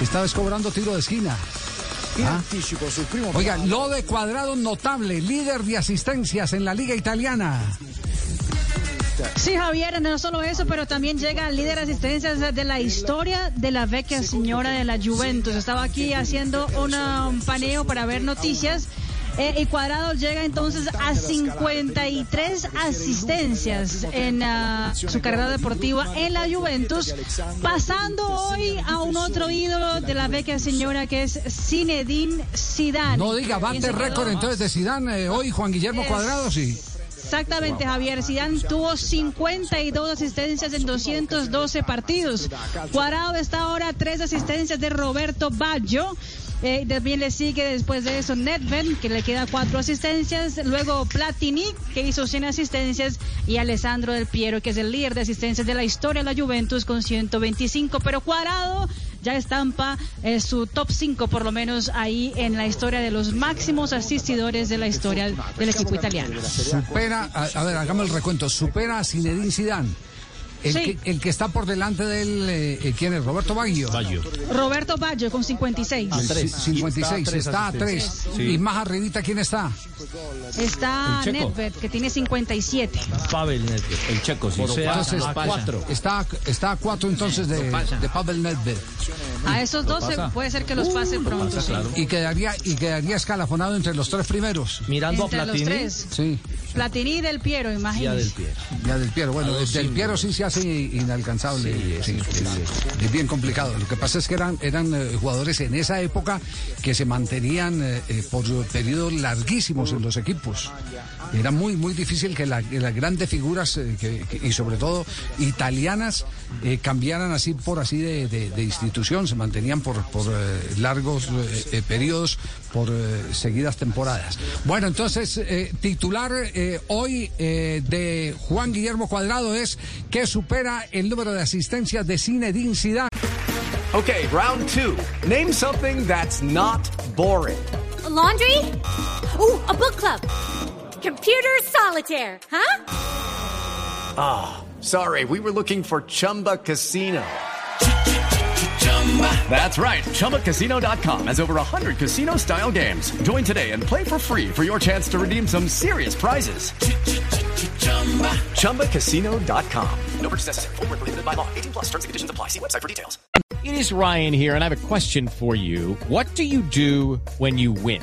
Esta vez cobrando tiro de esquina. primo Oiga, lo de Cuadrado notable, líder de asistencias en la Liga Italiana. Sí, Javier, no solo eso, pero también llega al líder de asistencias de la historia de la vecchia señora de la Juventus. Estaba aquí haciendo una- un paneo para ver noticias. Eh, y Cuadrado llega entonces a 53 asistencias en su carrera deportiva en la Juventus, pasando hoy a un otro ídolo de la vecchia señora que es Zinedine Zidane. No diga, bate récord entonces de Zidane eh, hoy, Juan Guillermo Es- Cuadrado, sí. Exactamente, Javier. Zidane tuvo 52 asistencias en 212 partidos. Cuadrado está ahora a tres asistencias de Roberto Baggio. Eh, también le sigue después de eso Nedved, que le queda cuatro asistencias. Luego Platini, que hizo 100 asistencias. Y Alessandro Del Piero, que es el líder de asistencias de la historia de la Juventus con 125. Pero Cuadrado ya estampa eh, su top 5 por lo menos ahí en la historia de los máximos asistidores de la historia del equipo italiano. Supera, a, a ver, hagamos el recuento, supera a Zinedine Zidane. El, Sí. que, el que está por delante de él, eh, eh, ¿quién es? Roberto Baggio. Roberto Baggio con 56. Sí, 56, está a 3. Y más arribita, ¿quién está? Está Nedved que tiene 57. Pavel Nedved, el checo, sí. Entonces, a cuatro. Está, está a 4 entonces de, de Pavel Nedved. A esos dos se- puede ser que los pase pronto. sí. Y quedaría, y quedaría escalafonado entre los tres primeros. Mirando Entre a los Platini tres. Sí, Platini y Del Piero, y a Del. Piero. ya del Piero. Bueno, del Piero sí se hace inalcanzable. Sí, es, es bien complicado. Lo que pasa es que eran, eran eh, jugadores en esa época que se mantenían eh, eh, por periodos larguísimos en los equipos. Era muy, muy difícil que, la- que las grandes figuras, eh, que- que- y sobre todo italianas, eh, cambiaran así por así de, de- de institución, se mantenían por, por eh, largos eh, eh, periodos, por eh, seguidas temporadas. Bueno, entonces, eh, titular eh, hoy eh, de Juan Guillermo Cuadrado es que supera el número de asistencias de Zinedine Zidane. Okay, round two. Name something that's not boring. A laundry? Ooh, a book club. Computer solitaire, huh? Ah, sorry, we were looking for Chumba Casino. That's right. ChumbaCasino.com has over 100 casino style games. Join today and play for free for your chance to redeem some serious prizes. ChumbaCasino.com. No purchase necessary. Void were prohibited by law. 18 plus terms and conditions apply. See website for details. It is Ryan here, and I have a question for you. What do you do when you win?